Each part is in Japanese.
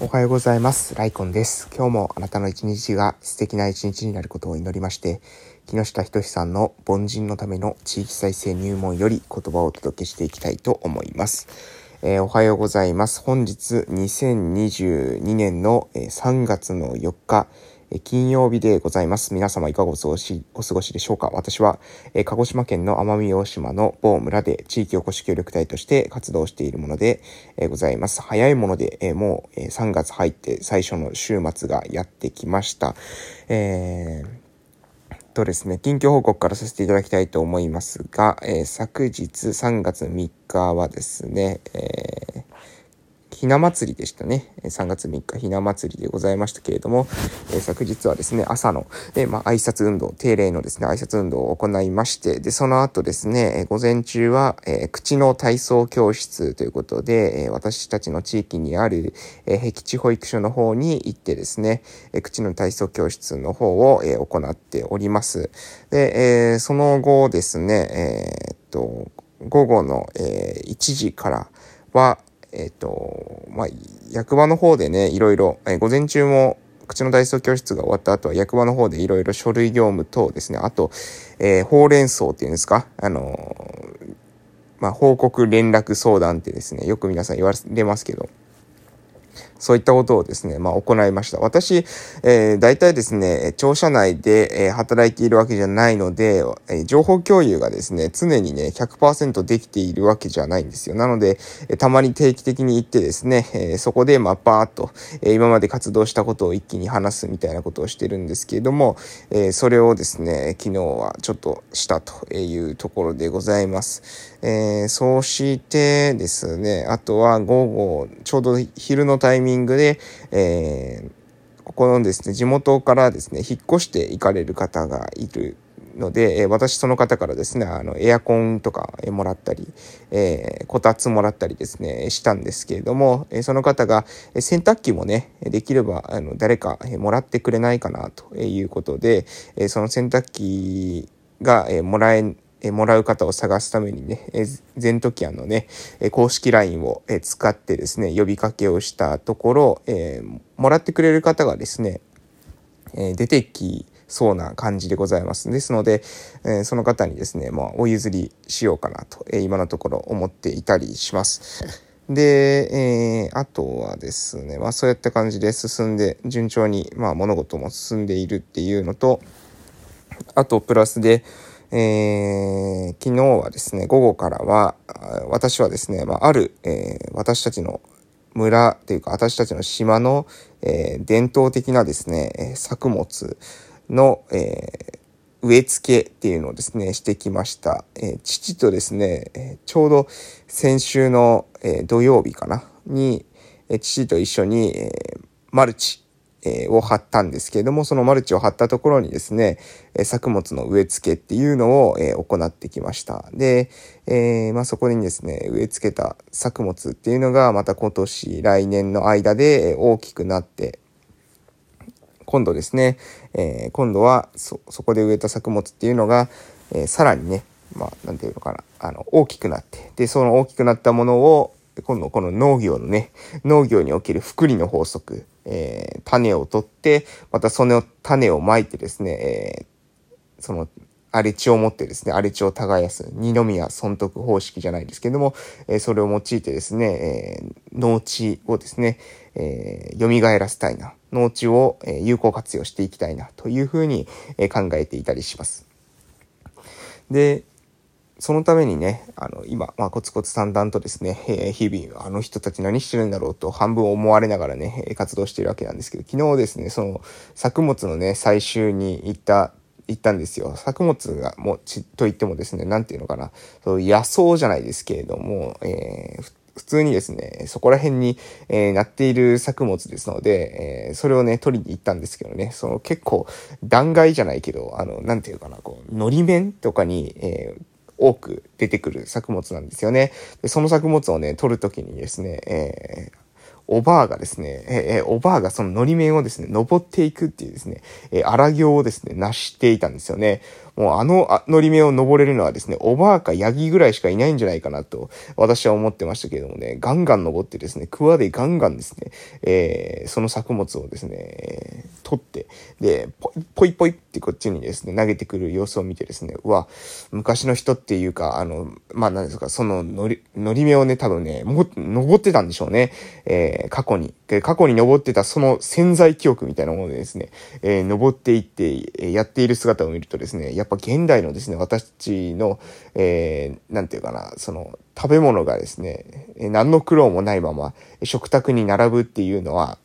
おはようございます。ライコンです。今日もあなたの一日が素敵な一日になることを祈りまして、木下仁さんの凡人のための地域再生入門より言葉をお届けしていきたいと思います。えーおはようございます。本日2022年の3月の4日、金曜日でございます。皆様いかがお過ごし、お過ごしでしょうか私は、え鹿児島県の奄美大島の某村で地域おこし協力隊として活動しているもので、えございます。早いもので、えもう、え3月入って最初の週末がやってきました。えーとですね、近況報告からさせていただきたいと思いますが、えー昨日3月3日はですね、えーひな祭りでしたね。3月3日ひな祭りでございましたけれども、えー昨日はですね、朝の、えーまあ、挨拶運動、定例のですね、挨拶運動を行いまして、で、その後ですね、え午前中は、えー口の体操教室ということで、え私たちの地域にある、えー僻地保育所の方に行ってですね、え口の体操教室の方を、え行っております。で、えその後ですね、えっと、午後の、え1時からは、えっ、と、まあ、役場の方でね、いろいろ、えー午前中も、口の体操教室が終わった後は役場の方でいろいろ書類業務等ですね、あと、えーほうれん草っていうんですか、あのーまあ、報告連絡相談ってですね、よく皆さん言われますけど、そういったことをですね、まあ、行いました。私、えー、大体ですね、庁舎内で、えー働いているわけじゃないので、えー情報共有がですね、常にね、100%できているわけじゃないんですよ。なので、えたまに定期的に行ってですね、えーそこで、まあ、バーっと、えー今まで活動したことを一気に話すみたいなことをしてるんですけれども、えーそれをですね、昨日はちょっとしたというところでございます。えーそうしてですね、あとは午後、ちょうど昼のタイミングミングで、えーここのですね、地元からですね、引っ越して行かれる方がいるので、え私その方からですね、あの、エアコンとかもらったり、えーこたつもらったりですね、したんですけれども、えその方が、え洗濯機もね、できれば、あの、誰か、えもらってくれないかな、ということで、えその洗濯機が、えもらえ、えもらう方を探すためにね、えーゼントキアンのね、え公式 LINE をえ使ってですね、呼びかけをしたところ、えもらってくれる方がですね、え出てきそうな感じでございます。ですので、えーその方にですね、まあ、お譲りしようかなと、えー今のところ思っていたりします。で、えーあとはですね、まあそういった感じで進んで、順調に、まあ物事も進んでいるっていうのと、あと、プラスで、えー昨日はですね、午後からは、私はですね、まあ、ある、えー私たちの村というか、私たちの島の、えー伝統的なですね、作物の、え植え付けっていうのをですね、してきました。え父とですね、ちょうど先週の、え土曜日かな、に、え父と一緒に、えマルチ、えーを張ったんですけれども、そのマルチを張ったところにですね、えー作物の植え付けっていうのを、えー行ってきました。で、えーまあ、そこにですね、植え付けた作物っていうのがまた今年、来年の間でえ大きくなって、今度ですね、えー今度はそ、そこで植えた作物っていうのが、えーさらにね、まあ、なんていうのかな、あの、大きくなって、で、その大きくなったものを、今度この農業のね、農業における福利の法則、えー種を取って、またその種をまいてですね、えーその、荒れ地を持ってですね、荒れ地を耕す、二宮尊徳方式じゃないですけども、えーそれを用いてですね、えー農地をですね、えー蘇らせたいな、農地を、え有効活用していきたいな、というふうに、え考えていたりします。で、そのためにね、あの、今、まあ、コツコツ淡々とですね、えー日々、あの人たち何してるんだろうと半分思われながらね、活動してるわけなんですけど、昨日ですね、その、作物のね、採集に行った、行ったんですよ。作物が、もう、ち、と言ってもですね、なんていうのかな、そう野草じゃないですけれども、えー普通にですね、そこら辺に、えーなっている作物ですので、えーそれをね、取りに行ったんですけどね、その結構、断崖じゃないけど、あの、なんていうかな、こう、のり面とかに、えー多く出てくる作物なんですよね。でその作物をね、取るときにですね、えーおばあがですね、えーえおばあがそののり面をですね、登っていくっていうですね、えー荒行をですね、成していたんですよね。もうあの乗り目を登れるのはですね、おばあかヤギぐらいしかいないんじゃないかなと、私は思ってましたけれどもね、ガンガン登ってですね、クワでガンガンですね、えー、その作物をですね、取って、で、ポイポイポイってこっちにですね、投げてくる様子を見てですね、うわ、昔の人っていうか、あの、まあ、なんですか、その乗り、乗り目をね、多分ね、も、登ってたんでしょうね。えー、過去に。過去に登ってたその潜在記憶みたいなものでですね、えー、登っていって、えやっている姿を見るとですね、やっぱ現代のですね、私たちの、えー、なんていうかな、その、食べ物がですね、何の苦労もないまま食卓に並ぶっていうのは、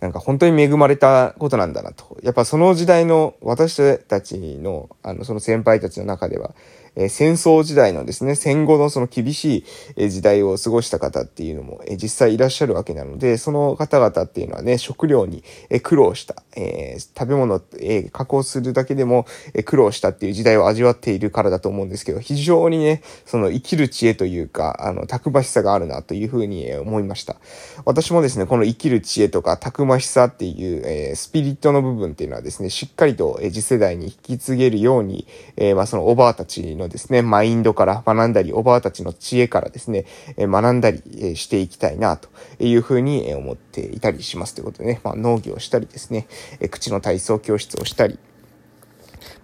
なんか本当に恵まれたことなんだなと。やっぱその時代の私たちの、あの、その先輩たちの中では、え戦争時代のですね、戦後のその厳しい時代を過ごした方っていうのも、え実際いらっしゃるわけなので、その方々っていうのはね、食料に苦労した、えー、食べ物、え、加工するだけでも苦労したっていう時代を味わっているからだと思うんですけど、非常にね、その生きる知恵というか、あの、たくましさがあるなというふうに思いました。私もですね、この生きる知恵とかたくましさっていう、えー、スピリットの部分っていうのはですね、しっかりとえ次世代に引き継げるように、えまあそのおばあたちのですね、マインドから学んだり、おばあたちの知恵からですねえ、学んだりえしていきたいな、というふうに思っていたりしますということでね、まあ、農業をしたりですねえ、口の体操教室をしたり、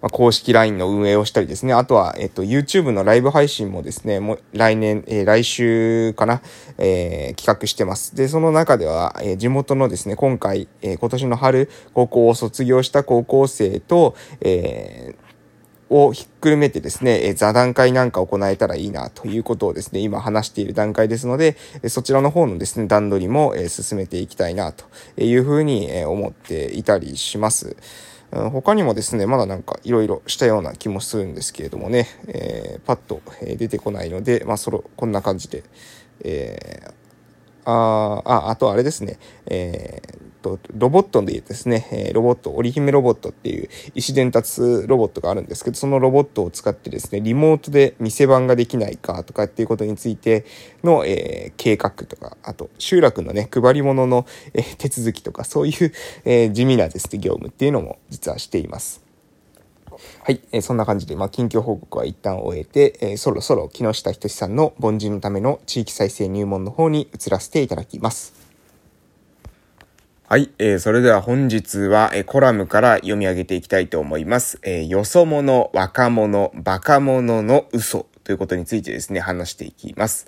まあ、公式 LINE の運営をしたりですね。あとは、えっと、YouTube のライブ配信もですね、もう来年、えー、来週かな、えー、企画してます。で、その中では、えー、地元のですね、今回、えー、今年の春、高校を卒業した高校生と、えー、をひっくるめてですね、え座談会なんか行えたらいいなということをですね、今話している段階ですので、そちらの方のですね、段取りも、進めていきたいなというふうに、思っていたりします。他にもですね、まだなんかいろいろしたような気もするんですけれどもね、えー、パッと出てこないので、まあ、その、こんな感じで、えー、ああ、あとあれですね、えー、と、ロボットでですね、えロボット、織姫ロボットっていう意思伝達ロボットがあるんですけど、そのロボットを使ってですね、リモートで店番ができないかとかっていうことについての、えー、計画とか、あと、集落のね、配り物の、えー、手続きとか、そういう、えー、地味なですね、業務っていうのも実はしています。はい、えー、そんな感じで、まあ、近況報告は一旦終えて、えー、そろそろ木下仁さんの凡人のための地域再生入門の方に移らせていただきます。はい、えー、それでは本日は、えー、コラムから読み上げていきたいと思います。えー、よそ者、若者、バカ者の嘘ということについてですね、話していきます。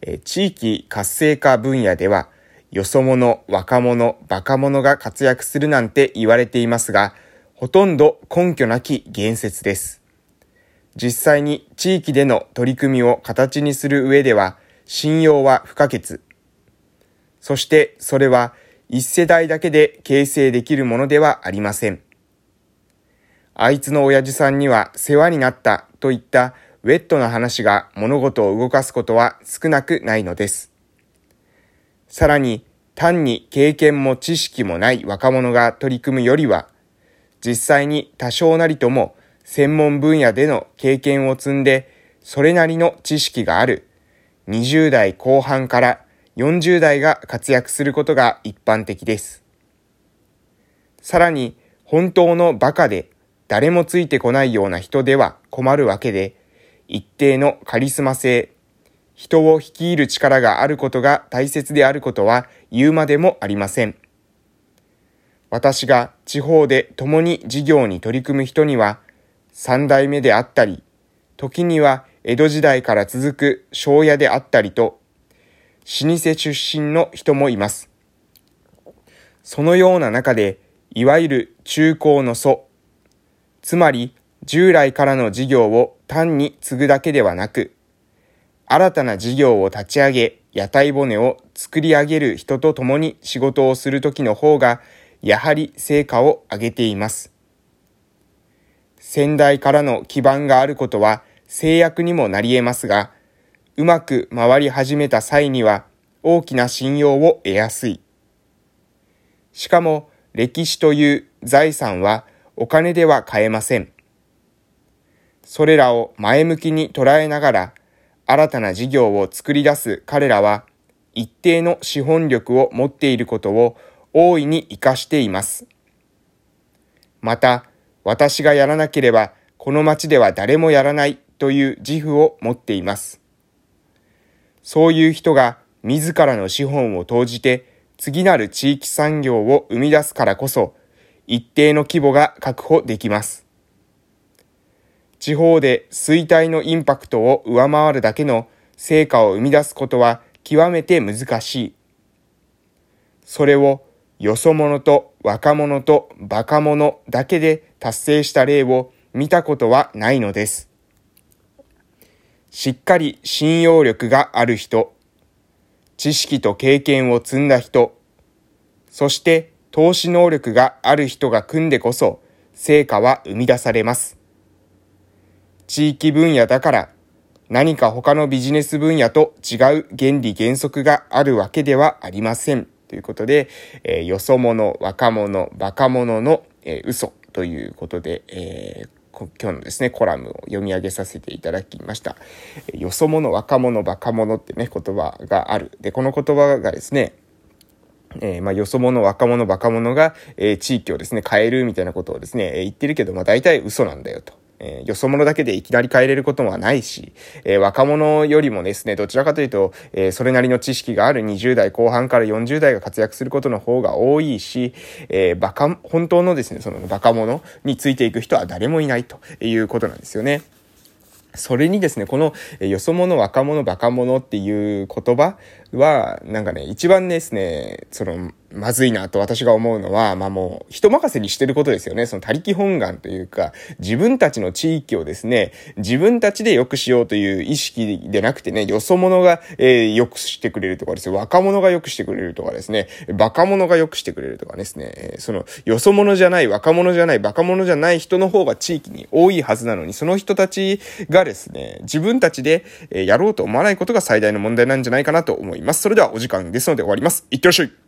えー、地域活性化分野では、よそ者、若者、バカ者が活躍するなんて言われていますが、ほとんど根拠なき言説です。実際に地域での取り組みを形にする上では、信用は不可欠。そしてそれは一世代だけで形成できるものではありません。あいつの親父さんには世話になったといったウェットな話が物事を動かすことは少なくないのです。さらに単に経験も知識もない若者が取り組むよりは、実際に多少なりとも専門分野での経験を積んで、それなりの知識がある20代後半から40代が活躍することが一般的です。さらに、本当の馬鹿で誰もついてこないような人では困るわけで、一定のカリスマ性、人を率いる力があることが大切であることは言うまでもありません。私が地方で共に事業に取り組む人には、三代目であったり、時には江戸時代から続く庄屋であったりと老舗出身の人もいます。そのような中で、いわゆる中高の祖、つまり従来からの事業を単に継ぐだけではなく、新たな事業を立ち上げ、屋台骨を作り上げる人と共に仕事をするときの方が、やはり成果を上げています。先代からの基盤があることは制約にもなり得ますが、うまく回り始めた際には大きな信用を得やすい。しかも歴史という財産はお金では買えません。それらを前向きに捉えながら新たな事業を作り出す彼らは一定の資本力を持っていることを大いに活かしています。また、私がやらなければこの町では誰もやらないという自負を持っています。そういう人が自らの資本を投じて次なる地域産業を生み出すからこそ一定の規模が確保できます。地方で衰退のインパクトを上回るだけの成果を生み出すことは極めて難しい。それをよそ者と若者とバカ者だけで達成した例を見たことはないのです。しっかり信用力がある人、知識と経験を積んだ人、そして投資能力がある人が組んでこそ成果は生み出されます。地域分野だから何か他のビジネス分野と違う原理原則があるわけではありません。ということで、えー、よそ者、若者、バカ者の、えー、嘘ということで、えー今日のですね、コラムを読み上げさせていただきました。よそ者、若者、バカ者ってね、言葉がある。で、この言葉がですね、えー、まあ、よそ者、若者、バカ者が、えー、地域をですね、変えるみたいなことをですねえ、言ってるけど、まあ、大体嘘なんだよと。えー、よそ者だけでいきなり変えれることはないし、えー、若者よりもですね、どちらかというと、えー、それなりの知識がある20代後半から40代が活躍することの方が多いし、えー、バカ、本当のですね、そのバカ者についていく人は誰もいないということなんですよね。それにですね、この、よそ者、若者、バカ者っていう言葉は、なんかね、一番ですね、その、まずいなと私が思うのは、まあもう、人任せにしてることですよね。その他力本願というか、自分たちの地域をですね、自分たちで良くしようという意識でなくてね、よそ者が、えー、良くしてくれるとかですね、若者が良くしてくれるとかですね、バカ者が良くしてくれるとかですね、その、よそ者じゃない、若者じゃない、バカ者じゃない人の方が地域に多いはずなのに、その人たちがですね、自分たちで、えやろうと思わないことが最大の問題なんじゃないかなと思いますいます。それではお時間ですので終わります。いってらっしゃい